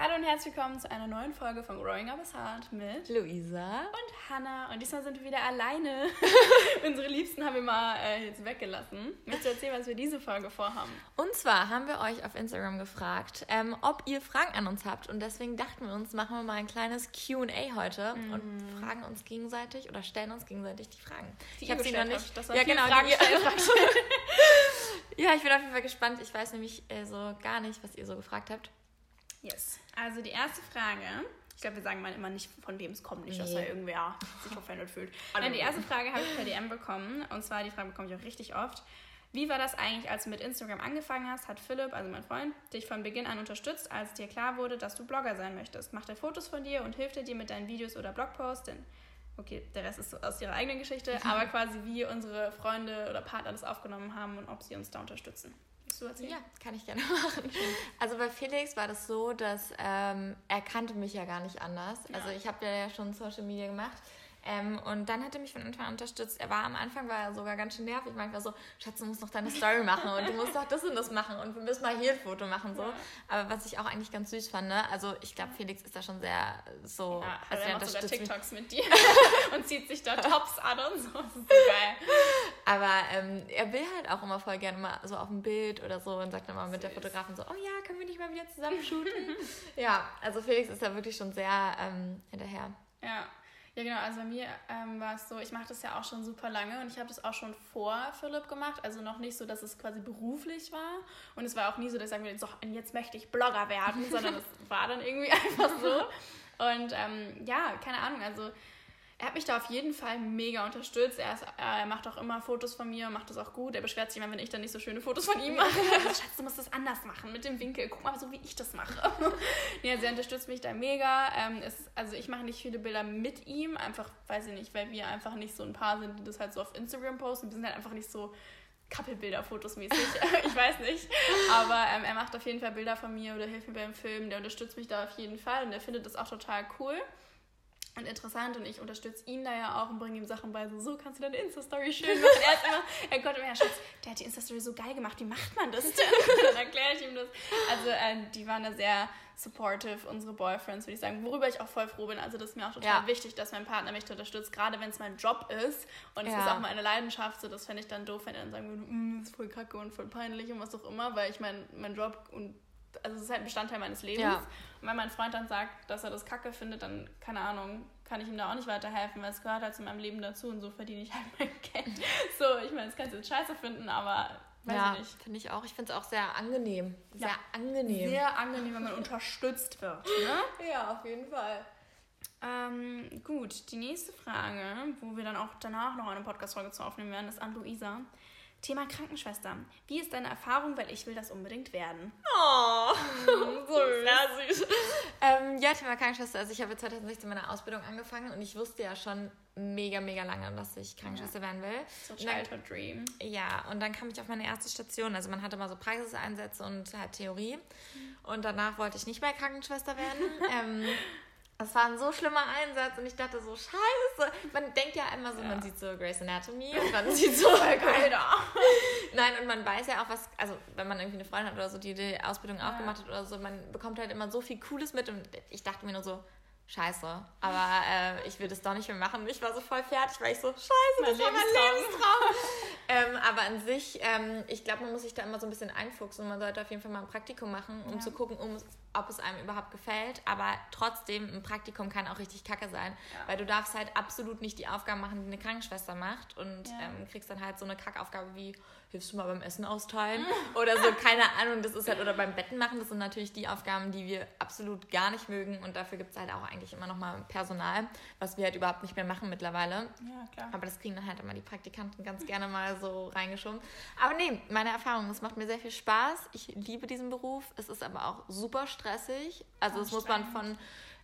Hallo und herzlich willkommen zu einer neuen Folge von Growing Up is Hard mit Luisa und Hannah. Und diesmal sind wir wieder alleine. Unsere Liebsten haben wir mal äh, jetzt weggelassen. Möchtest du erzählen, was wir diese Folge vorhaben? Und zwar haben wir euch auf Instagram gefragt, ähm, ob ihr Fragen an uns habt. Und deswegen dachten wir uns, machen wir mal ein kleines QA heute mhm. und fragen uns gegenseitig oder stellen uns gegenseitig die Fragen. Die ich habe sie noch nicht. Das ja, genau. Fragen ja, ich bin auf jeden Fall gespannt. Ich weiß nämlich äh, so gar nicht, was ihr so gefragt habt. Yes. Also die erste Frage. Ich glaube, wir sagen mal immer nicht, von wem es kommt, nicht, dass da irgendwer sich offended fühlt. Nein, die erste Frage habe ich per DM bekommen. Und zwar, die Frage bekomme ich auch richtig oft. Wie war das eigentlich, als du mit Instagram angefangen hast? Hat Philipp, also mein Freund, dich von Beginn an unterstützt, als dir klar wurde, dass du Blogger sein möchtest? Macht er Fotos von dir und hilft er dir mit deinen Videos oder Blogposts? Denn, okay, der Rest ist aus ihrer eigenen Geschichte, aber quasi wie unsere Freunde oder Partner das aufgenommen haben und ob sie uns da unterstützen du erzählen? Ja, kann ich gerne machen. Also bei Felix war das so, dass ähm, er kannte mich ja gar nicht anders. Ja. Also ich habe ja schon Social Media gemacht. Ähm, und dann hat er mich von Anfang an unterstützt. Er war am Anfang war er sogar ganz schön nervig. Manchmal so, Schatz, du musst noch deine Story machen und du musst doch das und das machen und wir müssen mal hier ein Foto machen. So. Ja. Aber was ich auch eigentlich ganz süß fand, ne? also ich glaube, Felix ist da schon sehr so. Ja, also er macht sogar TikToks mit dir und zieht sich da Tops an und so. Das ist so geil. Aber ähm, er will halt auch immer voll gerne mal so auf ein Bild oder so und sagt dann mal mit der Fotografin so, oh ja, können wir nicht mal wieder zusammen shooten? ja, also Felix ist da wirklich schon sehr ähm, hinterher. Ja. Ja, genau. Also bei mir ähm, war es so, ich mache das ja auch schon super lange und ich habe das auch schon vor Philipp gemacht. Also noch nicht so, dass es quasi beruflich war. Und es war auch nie so, dass ich sagen würde, so, jetzt möchte ich Blogger werden, sondern es war dann irgendwie einfach so. Und ähm, ja, keine Ahnung. Also er hat mich da auf jeden Fall mega unterstützt. Er, ist, er, macht auch immer Fotos von mir, macht das auch gut. Er beschwert sich immer, wenn ich dann nicht so schöne Fotos von ihm mache. Schatz, du musst das anders machen mit dem Winkel. Guck mal, so wie ich das mache. ja, sie unterstützt mich da mega. Ähm, ist, also ich mache nicht viele Bilder mit ihm, einfach, weiß ich nicht, weil wir einfach nicht so ein Paar sind, die das halt so auf Instagram posten. Wir sind halt einfach nicht so Couple-Bilder fotosmäßig. ich weiß nicht. Aber ähm, er macht auf jeden Fall Bilder von mir oder hilft mir beim Filmen. Der unterstützt mich da auf jeden Fall und der findet das auch total cool und interessant und ich unterstütze ihn da ja auch und bringe ihm Sachen bei, so, so kannst du deine Insta-Story schön machen. er ist immer, er kommt immer, Schatz, der hat die Insta-Story so geil gemacht, wie macht man das denn? dann erkläre ich ihm das. Also äh, die waren da sehr supportive, unsere Boyfriends, würde ich sagen, worüber ich auch voll froh bin. Also das ist mir auch total ja. wichtig, dass mein Partner mich unterstützt, gerade wenn es mein Job ist und es ja. ist auch meine Leidenschaft, so das fände ich dann doof, wenn er dann sagen würde, mm, ist voll kacke und voll peinlich und was auch immer, weil ich mein, mein Job und also es ist halt ein Bestandteil meines Lebens. Ja. Und wenn mein Freund dann sagt, dass er das kacke findet, dann, keine Ahnung, kann ich ihm da auch nicht weiterhelfen, weil es gehört halt zu meinem Leben dazu und so verdiene ich halt mein Geld. So, ich meine, das kannst du jetzt scheiße finden, aber weiß ja, ich nicht. finde ich auch. Ich finde es auch sehr angenehm. Sehr ja. angenehm. Sehr angenehm, wenn man unterstützt wird. Ne? Ja, auf jeden Fall. Ähm, gut, die nächste Frage, wo wir dann auch danach noch eine Podcast-Folge zu aufnehmen werden, ist an Luisa. Thema Krankenschwester. Wie ist deine Erfahrung? Weil ich will das unbedingt werden. Oh, so sehr süß. ähm, ja, Thema Krankenschwester. Also ich habe 2016 meine Ausbildung angefangen und ich wusste ja schon mega, mega lange, dass ich Krankenschwester ja. werden will. So Childhood Dream. Ja, und dann kam ich auf meine erste Station. Also man hatte mal so Praxiseinsätze und halt Theorie. Mhm. Und danach wollte ich nicht mehr Krankenschwester werden. ähm, das war ein so schlimmer Einsatz und ich dachte so, scheiße. Man denkt ja immer so, ja. man sieht so Grey's Anatomy und man sieht so da. Nein, und man weiß ja auch was, also wenn man irgendwie eine Freundin hat oder so, die die Ausbildung ja. aufgemacht hat oder so, man bekommt halt immer so viel Cooles mit und ich dachte mir nur so, scheiße. Aber äh, ich will das doch nicht mehr machen. Ich war so voll fertig, weil ich so, scheiße, mein das war mein Lebenstraum. ähm, aber an sich, ähm, ich glaube, man muss sich da immer so ein bisschen einfuchsen und man sollte auf jeden Fall mal ein Praktikum machen, um ja. zu gucken, um, ob es einem überhaupt gefällt. Aber trotzdem, ein Praktikum kann auch richtig kacke sein, ja. weil du darfst halt absolut nicht die Aufgaben machen, die eine Krankenschwester macht und ja. ähm, kriegst dann halt so eine Kackaufgabe wie, hilfst du mal beim Essen austeilen oder so, keine Ahnung, das ist halt, oder beim Betten machen, das sind natürlich die Aufgaben, die wir absolut gar nicht mögen und dafür gibt es halt auch eigentlich immer noch mal Personal, was wir halt überhaupt nicht mehr machen mittlerweile. Ja, klar. Aber das kriegen dann halt immer die Praktikanten ganz gerne mal so reingeschoben. Aber nee, meine Erfahrung, es macht mir sehr viel Spaß. Ich liebe diesen Beruf. Es ist aber auch super stressig. Also das muss man von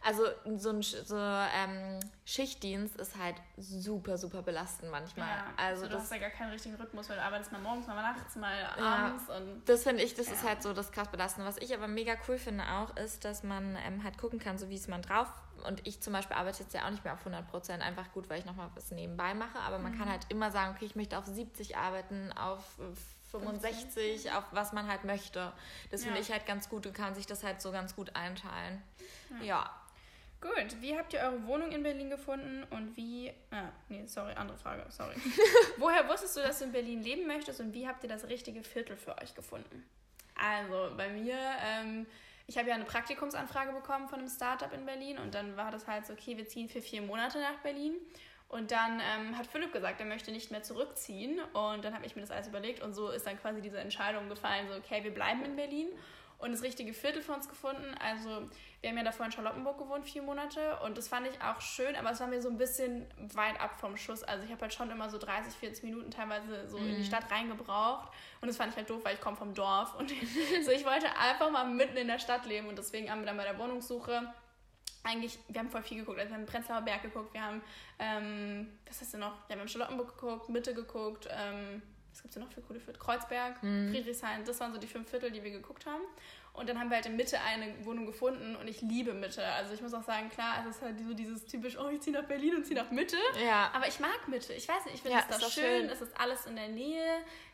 also so ein so, ähm, Schichtdienst ist halt super, super belastend manchmal. Ja, also, also du das, hast ja gar keinen richtigen Rhythmus, weil du arbeitest mal morgens, mal nachts, mal abends. Ja, und das finde ich, das ja. ist halt so das krass belastende. Was ich aber mega cool finde auch, ist, dass man ähm, halt gucken kann, so wie es man drauf und ich zum Beispiel arbeite jetzt ja auch nicht mehr auf 100 Prozent, einfach gut, weil ich nochmal was nebenbei mache, aber man mhm. kann halt immer sagen, okay, ich möchte auf 70 arbeiten, auf 65, auf was man halt möchte. Das Ja. finde ich halt ganz gut. Du kannst sich das halt so ganz gut einteilen. Ja. Gut, wie habt ihr eure Wohnung in Berlin gefunden und wie. Ah, nee, sorry, andere Frage, sorry. Woher wusstest du, dass du in Berlin leben möchtest und wie habt ihr das richtige Viertel für euch gefunden? Also, bei mir, ähm, ich habe ja eine Praktikumsanfrage bekommen von einem Startup in Berlin und dann war das halt so, okay, wir ziehen für vier Monate nach Berlin. Und dann ähm, hat Philipp gesagt, er möchte nicht mehr zurückziehen. Und dann habe ich mir das alles überlegt und so ist dann quasi diese Entscheidung gefallen, so, okay, wir bleiben in Berlin und das richtige Viertel für uns gefunden. Also wir haben ja davor in Charlottenburg gewohnt, vier Monate und das fand ich auch schön, aber es war mir so ein bisschen weit ab vom Schuss. Also ich habe halt schon immer so 30, 40 Minuten teilweise so in die Stadt reingebraucht und das fand ich halt doof, weil ich komme vom Dorf und so ich wollte einfach mal mitten in der Stadt leben und deswegen haben wir dann bei der Wohnungssuche eigentlich, wir haben voll viel geguckt. Also wir haben Prenzlauer Berg geguckt, wir haben, ähm, was hast du noch? Ja, wir haben Charlottenburg geguckt, Mitte geguckt, ähm, was gibt es denn noch für coole Viertel? Kreuzberg, Friedrichshain, das waren so die fünf Viertel, die wir geguckt haben. Und dann haben wir halt in Mitte eine Wohnung gefunden und ich liebe Mitte. Also ich muss auch sagen, klar, es ist halt so dieses typisch, oh, ich ziehe nach Berlin und ziehe nach Mitte. Ja. Aber ich mag Mitte. Ich weiß nicht, ich finde Ja, es da schön, schön. es ist alles in der Nähe.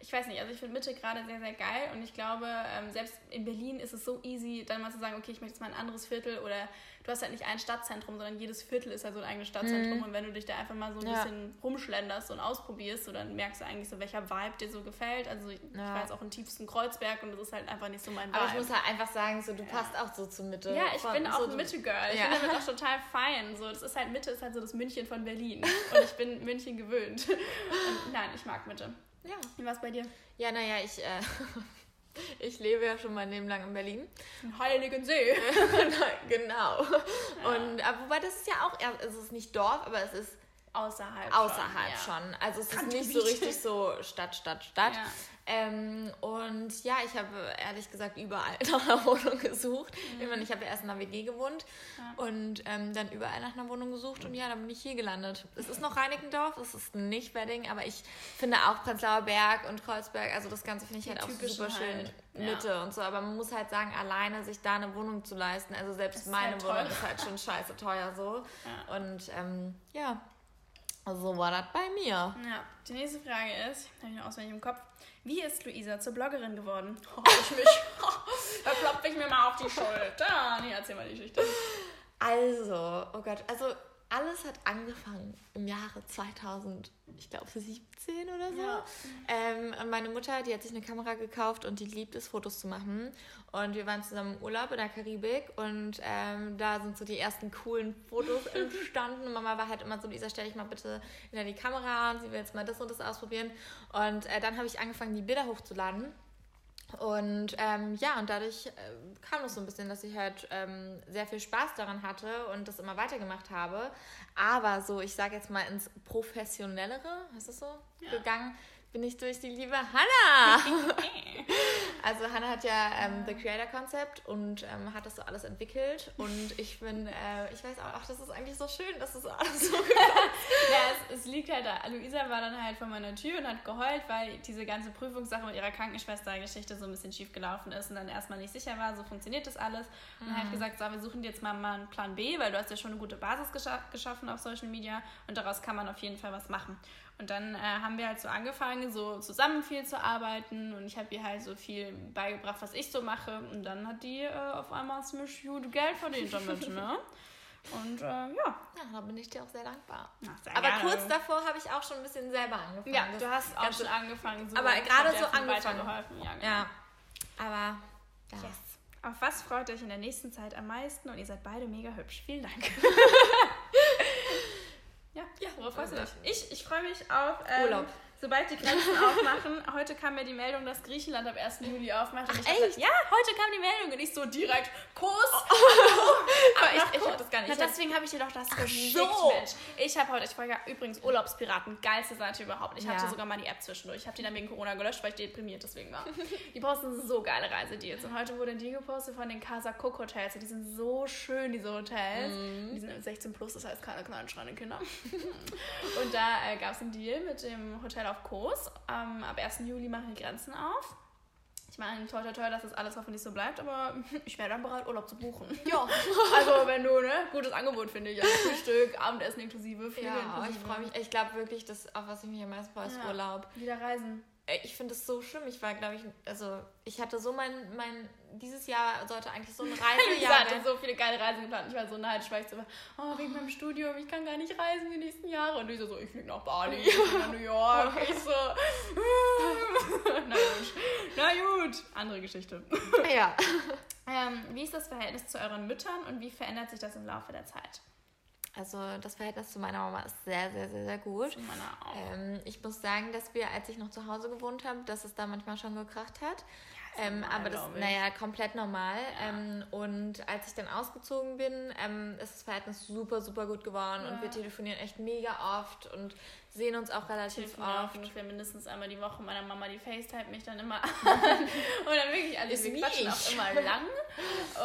Ich weiß nicht, also ich finde Mitte gerade sehr, sehr geil und ich glaube, ähm, selbst in Berlin ist es so easy, dann mal zu sagen, okay, ich möchte jetzt mal ein anderes Viertel oder du hast halt nicht ein Stadtzentrum, sondern jedes Viertel ist halt so ein eigenes Stadtzentrum und wenn du dich da einfach mal so ein Mhm. Ja. bisschen rumschlenderst und ausprobierst, so, dann merkst du eigentlich so, welcher Vibe dir so gefällt. Also ich, Ja. war jetzt auch im tiefsten Kreuzberg und das ist halt einfach nicht so mein Vibe. Aber ich muss halt einfach sagen, so, du passt auch so zur Mitte. Ja, ich Von- bin auch so, Mitte-Girl. Ich Ja. bin damit auch total fein. So, das ist halt Mitte, ist halt so das München von Berlin. Und ich bin München gewöhnt. Und nein, ich mag Mitte. Ja. Wie war's bei dir? Ja, naja, ich, äh, ich lebe ja schon mein Leben lang in Berlin. Heiligen See. genau. Und aber wobei das ist ja auch, es ist nicht Dorf, aber es ist Außerhalb. außerhalb schon. schon. Also es ist nicht so richtig so Stadt, Stadt, Stadt. Ja. Ähm, und ja, ich habe ehrlich gesagt überall nach einer Wohnung gesucht. Ich meine, ich habe ja erst in einer WG gewohnt Ja. und ähm, dann überall nach einer Wohnung gesucht und ja, dann bin ich hier gelandet. Es ist noch Reinickendorf, es ist nicht Wedding, aber ich finde auch Prenzlauer Berg und Kreuzberg, also das Ganze finde ich Die halt auch super schön. halt, ja. Mitte und so, aber man muss halt sagen, alleine sich da eine Wohnung zu leisten, also selbst meine halt Wohnung ist halt schon scheiße teuer so. Ja. Und ähm, ja, so war das bei mir. Ja, die nächste Frage ist, habe ich noch auswendig im Kopf, wie ist Luisa zur Bloggerin geworden? Oh, ich mich, da klopfe ich mir mal auf die Schulter. Nee, erzähl mal die Geschichte. Also, oh Gott, also alles hat angefangen im Jahre 2000, ich glaube 17 oder so. Ja. Ähm, und meine Mutter, die hat sich eine Kamera gekauft und die liebt es, Fotos zu machen. Und wir waren zusammen im Urlaub in der Karibik und ähm, da sind so die ersten coolen Fotos entstanden. Und Mama war halt immer so, Lisa, stell dich mal bitte hinter die Kamera und sie will jetzt mal das und das ausprobieren. Und äh, dann habe ich angefangen, die Bilder hochzuladen. Und ähm, ja, und dadurch äh, kam es so ein bisschen, dass ich halt ähm, sehr viel Spaß daran hatte und das immer weitergemacht habe. Aber so, ich sage jetzt mal ins Professionellere, ist das so, Ja. gegangen bin ich durch die liebe Hannah. also Hannah hat ja ähm, The Creator Concept und ähm, hat das so alles entwickelt. Und ich bin, äh, ich weiß auch, ach, das ist eigentlich so schön, dass das alles so Ja, es, es liegt halt da. Luisa war dann halt vor meiner Tür und hat geheult, weil diese ganze Prüfungssache mit ihrer Krankenschwester-Geschichte so ein bisschen schief gelaufen ist und dann erstmal nicht sicher war, so funktioniert das alles. Und hat gesagt, so, wir suchen dir jetzt mal, mal einen Plan B, weil du hast ja schon eine gute Basis gescha geschaffen auf Social Media und daraus kann man auf jeden Fall was machen. Und dann äh, haben wir halt so angefangen, so zusammen viel zu arbeiten und ich habe ihr halt so viel beigebracht, was ich so mache. Und dann hat die äh, auf einmal ziemlich gut Geld verdient damit, ne? Und äh, ja. Ja, da bin ich dir auch sehr dankbar. Na, sehr Aber gerne. kurz davor habe ich auch schon ein bisschen selber angefangen. Ja, Das du hast auch schon angefangen. So Aber gerade so angefangen. Ja, genau. Ja, aber ja. Yes. Auf was freut euch in der nächsten Zeit am meisten? Und ihr seid beide mega hübsch. Vielen Dank. ja, Ja, worauf freust du dich? also- Ich, ich freue mich auf ähm, Urlaub. Sobald die Grenzen aufmachen, heute kam mir die Meldung, dass Griechenland am 1. Juli aufmacht. Ach, ich dachte, echt? Ja, heute kam die Meldung und ich so direkt Kuss. Aber Ab nach ich, ich Kurs. hab das gar nicht. Na, Ich deswegen habe ich dir doch das geschickt, so. Mensch. Ich habe heute, ich folge ja übrigens Urlaubspiraten, geilste Seite überhaupt. Ich hatte Ja. sogar mal die App zwischendurch. Ich habe die dann wegen Corona gelöscht, weil ich deprimiert deswegen war. Die posten so geile Reisedeals. Und heute wurde die gepostet von den Casa Cook Hotels. Und die sind so schön, diese Hotels. Mhm. Die sind 16 plus, das heißt keine kleinen schreienden Kinder. Und da äh, gab es einen Deal mit dem Hotel auf Kos. Ähm, ab 1. Juli machen die Grenzen auf. Ich meine, toll, toll, toll, dass das alles hoffentlich so bleibt, aber ich wäre dann bereit, Urlaub zu buchen. Ja. Also, wenn du, ne, gutes Angebot finde ich. Also Frühstück, Abendessen inklusive, Flüge Ja, aber ich inklusive. freue mich. Ich glaube wirklich, das, auf was ich mich am meisten freue, ist Ja. Urlaub. Wieder reisen. Ich finde es so schlimm. Ich war, glaube ich, also ich hatte so mein, mein, dieses Jahr sollte eigentlich so ein Reisejahr Ich hatte so viele geile Reisen geplant. Ich war so neidisch, weil ich so war, oh, wegen meinem Studium, ich kann gar nicht reisen die nächsten Jahre. Und ich so, ich fliege nach Bali, ich nach New York. Ich so, na gut, na gut. Andere Geschichte. Ja. Ähm, wie ist das Verhältnis zu euren Müttern und wie verändert sich das im Laufe der Zeit? Also das Verhältnis zu meiner Mama ist sehr, sehr, sehr, sehr gut. Zu meiner auch. Ähm, ich muss sagen, dass wir, als ich noch zu Hause gewohnt habe, dass es da manchmal schon gekracht hat. Ähm, normal, aber das, ich. naja, komplett normal. Ja. Ähm, und als ich dann ausgezogen bin, ähm, ist das Verhältnis super, super gut geworden. Und Ja. wir telefonieren echt mega oft und sehen uns auch relativ oft. ungefähr mindestens einmal die Woche. Meiner Mama, die FaceTime mich dann immer an. und dann wirklich, also Ist wir quatschen mich. auch immer lang.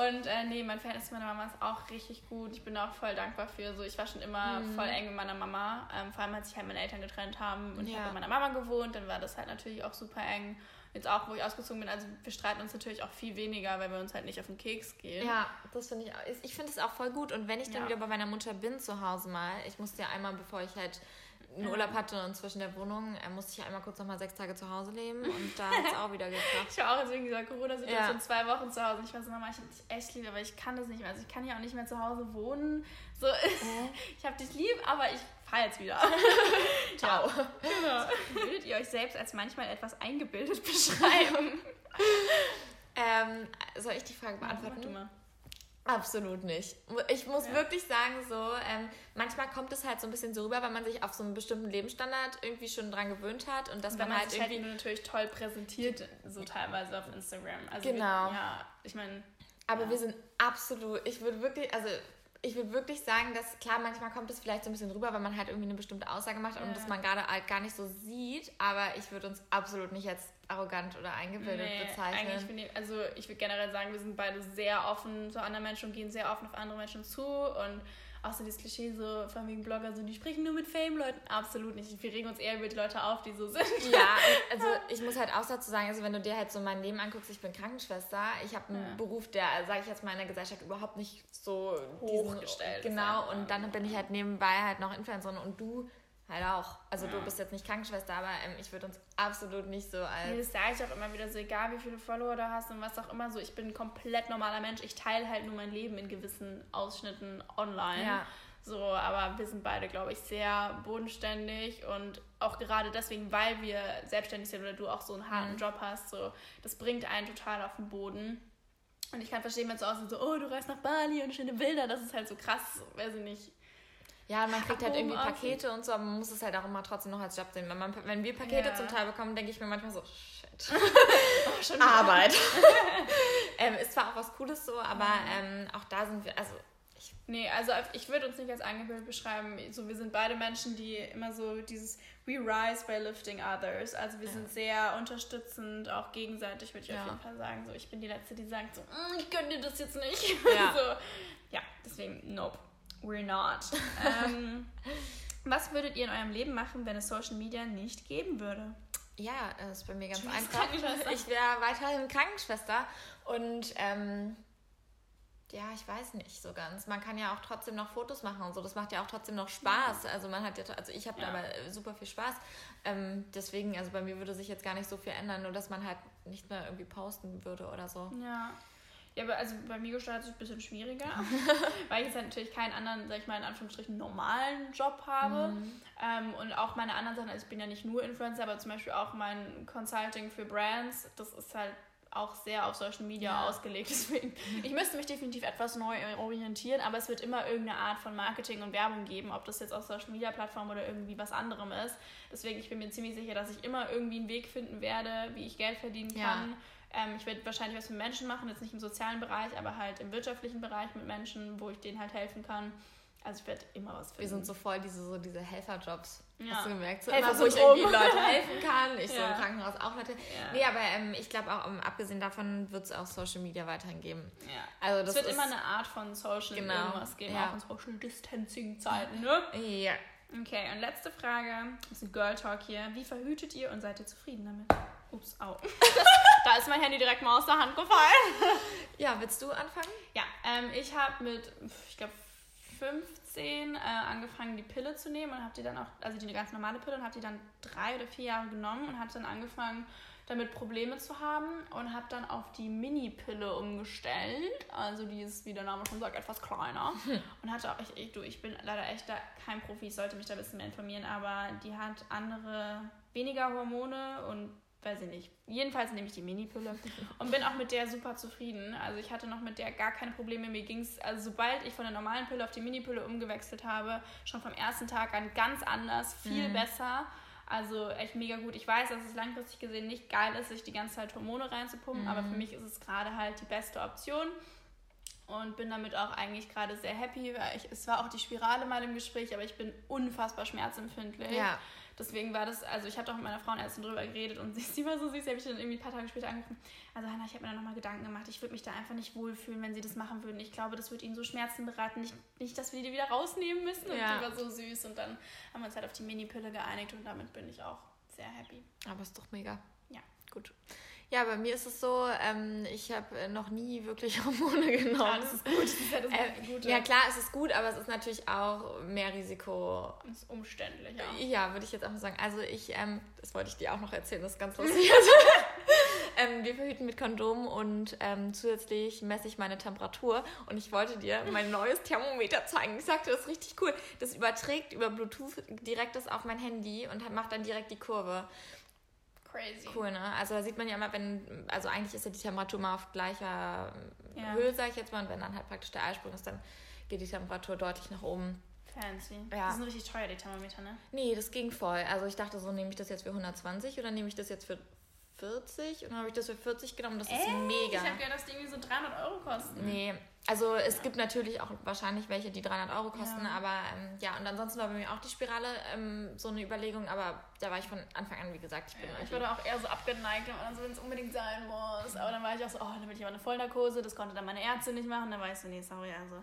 Und äh, nee, mein Verhältnis zu meiner Mama ist auch richtig gut. Ich bin auch voll dankbar für. So, ich war schon immer Mhm. voll eng mit meiner Mama. Ähm, vor allem, als sich halt meine Eltern getrennt haben und ich Ja. habe bei meiner Mama gewohnt, dann war das halt natürlich auch super eng. Jetzt auch, wo ich ausgezogen bin, also wir streiten uns natürlich auch viel weniger, weil wir uns halt nicht auf den Keks gehen. Ja, das finde ich auch. Ich finde es auch voll gut. Und wenn ich dann Ja. wieder bei meiner Mutter bin zu Hause mal, ich musste ja einmal, bevor ich halt einen. Urlaub hatte und zwischen der Wohnung, äh, musste ich einmal kurz nochmal sechs Tage zu Hause leben und da hat es auch wieder geklappt. Ich war auch jetzt wegen dieser Corona-Situation Ja. zwei Wochen zu Hause. Ich so, Mama, ich hab dich echt lieb, aber ich kann das nicht mehr. Also ich kann ja auch nicht mehr zu Hause wohnen. So, ich hab dich lieb, aber ich fahr jetzt wieder. Ciao. Ja. Würdet ihr euch selbst als manchmal etwas eingebildet beschreiben? Ähm, soll ich die Frage beantworten? Warte mal. Absolut nicht. Ich muss Ja. wirklich sagen, so, ähm, manchmal kommt es halt so ein bisschen so rüber, weil man sich auf so einen bestimmten Lebensstandard irgendwie schon dran gewöhnt hat und dass Wenn man, man halt sich halt irgendwie. nur natürlich toll präsentiert, so teilweise auf Instagram. Also Genau. Wir, ja, ich meine, aber ja. wir sind absolut, ich würde wirklich, also ich würde wirklich sagen, dass klar, manchmal kommt es vielleicht so ein bisschen rüber, weil man halt irgendwie eine bestimmte Aussage macht und Ja. das man gerade halt gar nicht so sieht, aber ich würde uns absolut nicht als arrogant oder eingebildet nee, bezeichnen. eigentlich finde ich, also ich würde generell sagen, wir sind beide sehr offen zu anderen Menschen und gehen sehr offen auf andere Menschen zu und auch so dieses Klischee so von wegen Blogger, so die sprechen nur mit Fame-Leuten, absolut nicht. Wir regen uns eher die Leute auf, die so sind. Ja, also ich muss halt auch dazu sagen, also wenn du dir halt so mein Leben anguckst, ich bin Krankenschwester, ich habe einen Ja. Beruf, der, sage ich jetzt mal, in der Gesellschaft überhaupt nicht so Hochgestellt ist Genau, und dann bin ich halt nebenbei halt noch Influencerin und du halt auch. Also du Ja. bist jetzt nicht Krankenschwester, aber ähm, ich würde uns absolut nicht so Nee, als... Das sage ich auch immer wieder so, egal wie viele Follower du hast und was auch immer, so ich bin ein komplett normaler Mensch. Ich teile halt nur mein Leben in gewissen Ausschnitten online. Ja. So, aber wir sind beide, glaube ich, sehr bodenständig und auch gerade deswegen, weil wir selbstständig sind oder du auch so einen harten Mhm. Job hast, so das bringt einen total auf den Boden. Und ich kann verstehen, wenn es so aussieht, so, oh, du reist nach Bali und schöne Bilder, das ist halt so krass, weiß ich nicht. Ja, man kriegt halt irgendwie Pakete und so, aber man muss es halt auch immer trotzdem noch als Job sehen. Wenn, man, wenn wir Pakete Ja. zum Teil bekommen, denke ich mir manchmal so, shit. Oh, schon Arbeit. ähm, ist zwar auch was Cooles so, aber ähm, auch da sind wir, also Nee, also ich würde uns nicht als eingebildet beschreiben. So, wir sind beide Menschen, die immer so dieses We rise by lifting others. Also wir Ja. sind sehr unterstützend, auch gegenseitig, würde ich Ja. auf jeden Fall sagen. So, ich bin die Letzte, die sagt so, "Mm, ich gönne dir das jetzt nicht. Ja. so, ja, deswegen, nope, we're not. ähm, was würdet ihr in eurem Leben machen, wenn es Social Media nicht geben würde? Ja, das ist bei mir ganz Du einfach. Ich wäre weiterhin Krankenschwester und ähm, ja, ich weiß nicht so ganz. Man kann ja auch trotzdem noch Fotos machen und so. Das macht ja auch trotzdem noch Spaß. Also man hat ja, also ich habe Ja. dabei äh, super viel Spaß. Ähm, deswegen, also bei mir würde sich jetzt gar nicht so viel ändern, nur dass man halt nicht mehr irgendwie posten würde oder so. Ja. Ja, aber also bei mir gestaltet es sich ein bisschen schwieriger, weil ich jetzt halt natürlich keinen anderen, sag ich mal, in Anführungsstrichen normalen Job habe. Mhm. Ähm, und auch meine anderen Sachen, also ich bin ja nicht nur Influencer, aber zum Beispiel auch mein Consulting für Brands, das ist halt auch sehr auf Social Media Ja. ausgelegt. Deswegen, ich müsste mich definitiv etwas neu orientieren, aber es wird immer irgendeine Art von Marketing und Werbung geben, ob das jetzt auf Social Media Plattformen oder irgendwie was anderem ist. Deswegen, ich bin mir ziemlich sicher, dass ich immer irgendwie einen Weg finden werde, wie ich Geld verdienen Ja. kann. Ähm, ich werde wahrscheinlich was mit Menschen machen, jetzt nicht im sozialen Bereich, aber halt im wirtschaftlichen Bereich mit Menschen, wo ich denen halt helfen kann. Also ich werde immer was finden. Wir sind so voll diese, so diese Helferjobs. Ja. Hast du gemerkt? So immer, wo ich irgendwie Leute helfen kann. Ich so Ja. im Krankenhaus auch Leute. Ja. Nee, aber ähm, ich glaube auch, um, abgesehen davon wird es auch Social Media weiterhin geben. Ja. Also Es das wird ist, immer eine Art von Social Genau, irgendwas geben, ja. auch in Social Distancing Zeiten, ne? Ja. Okay, und letzte Frage, das ist ein Girl Talk hier. Wie verhütet ihr und seid ihr zufrieden damit? Ups, au. da ist mein Handy direkt mal aus der Hand gefallen. Ja, willst du anfangen? Ja, ähm, ich habe mit, ich glaube, 15 äh, angefangen, die Pille zu nehmen und habe die dann auch, also die ganz normale Pille und habe die dann drei oder vier Jahre genommen und habe dann angefangen, damit Probleme zu haben und habe dann auf die Mini-Pille umgestellt. Also die ist, wie der Name schon sagt, etwas kleiner. Und hatte auch, ich, ich, du, ich bin leider echt da kein Profi, ich sollte mich da ein bisschen mehr informieren, aber die hat andere, weniger Hormone und weiß ich nicht. Jedenfalls nehme ich die Mini-Pille und bin auch mit der super zufrieden. Also ich hatte noch mit der gar keine Probleme. Mir ging es, also sobald ich von der normalen Pille auf die Mini-Pille umgewechselt habe, schon vom ersten Tag an ganz anders, viel mhm. besser. Also echt mega gut. Ich weiß, dass es langfristig gesehen nicht geil ist, sich die ganze Zeit Hormone reinzupumpen, mhm. aber für mich ist es gerade halt die beste Option und bin damit auch eigentlich gerade sehr happy. Weil ich, es war auch die Spirale mal im Gespräch, aber ich bin unfassbar schmerzempfindlich. Ja. Deswegen war das, also ich hatte auch mit meiner Frauenärztin drüber geredet und sie, sie war so süß, sie habe ich dann irgendwie ein paar Tage später angerufen. Also Hanna, ich habe mir da nochmal Gedanken gemacht, ich würde mich da einfach nicht wohlfühlen, wenn sie das machen würden. Ich glaube, das würde ihnen so Schmerzen beraten, nicht, nicht dass wir die wieder rausnehmen müssen. Und ja. die war so süß und dann haben wir uns halt auf die Mini-Pille geeinigt und damit bin ich auch sehr happy. Aber ist doch mega. Ja. Gut. Ja, bei mir ist es so, ähm, ich habe äh, noch nie wirklich Hormone genommen. Ja, das ist gut. Das ist ja, das äh, ja, klar, es ist gut, aber es ist natürlich auch mehr Risiko. Es ist umständlich, ja. Ja, würde ich jetzt auch mal sagen. Also ich, ähm, das wollte ich dir auch noch erzählen, das ist ganz lustig. ähm, wir verhüten mit Kondom und ähm, zusätzlich messe ich meine Temperatur. Und ich wollte dir mein neues Thermometer zeigen. Ich sagte, das ist richtig cool. Das überträgt über Bluetooth direkt das auf mein Handy und macht dann direkt die Kurve. Crazy. Cool, ne? Also da sieht man ja immer, wenn, also eigentlich ist ja die Temperatur mal auf gleicher ja. Höhe, sag ich jetzt mal, und wenn dann halt praktisch der Eisprung ist, dann geht die Temperatur deutlich nach oben. Fancy. Ja. Die sind richtig teuer, die Thermometer, ne? Nee, das ging voll. Also ich dachte so, nehme ich das jetzt für 120 oder nehme ich das jetzt für 40 und dann habe ich das für 40 genommen. Das Ey, ist mega. Ich habe ja, dass die irgendwie so 300 Euro kosten. Nee, also es ja. gibt natürlich auch wahrscheinlich welche, die 300 Euro kosten, ja. aber ähm, ja, und ansonsten war bei mir auch die Spirale ähm, so eine Überlegung, aber da war ich von Anfang an, wie gesagt, ich bin ja, Ich wurde auch eher so abgeneigt, also wenn es unbedingt sein muss. Aber dann war ich auch so, oh, dann will ich aber eine Vollnarkose, das konnte dann meine Ärztin nicht machen, dann war ich so, nee, sorry, also,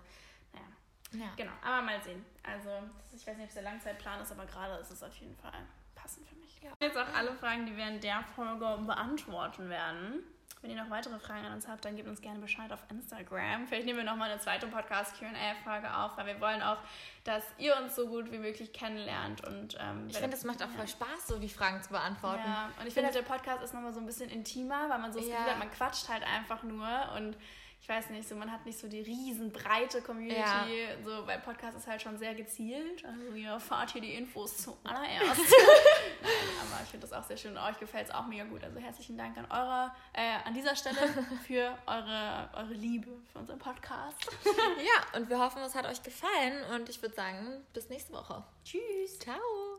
naja. Ja. Genau, aber mal sehen. Also, ich weiß nicht, ob es der Langzeitplan ist, aber gerade ist es auf jeden Fall passend für mich. Ja. Jetzt auch alle Fragen, die wir in der Folge beantworten werden. Wenn ihr noch weitere Fragen an uns habt, dann gebt uns gerne Bescheid auf Instagram. Vielleicht nehmen wir nochmal eine zweite Podcast-QA-Frage auf, weil wir wollen auch, dass ihr uns so gut wie möglich kennenlernt. Und, ähm, ich finde, es macht auch voll Spaß, so die Fragen zu beantworten. Ja, und ich finde, der Podcast ist nochmal so ein bisschen intimer, weil man so das ja. Gefühl hat, man quatscht halt einfach nur und ich weiß nicht, so man hat nicht so die riesenbreite Community, ja. so, weil Podcast ist halt schon sehr gezielt. Also ihr erfahrt hier die Infos zuallererst. Nein, aber ich finde das auch sehr schön. Euch gefällt es auch mega gut. Also herzlichen Dank an eurer, äh, an dieser Stelle für eure, eure Liebe für unseren Podcast. ja, und wir hoffen, es hat euch gefallen und ich würde sagen, bis nächste Woche. Tschüss. Ciao.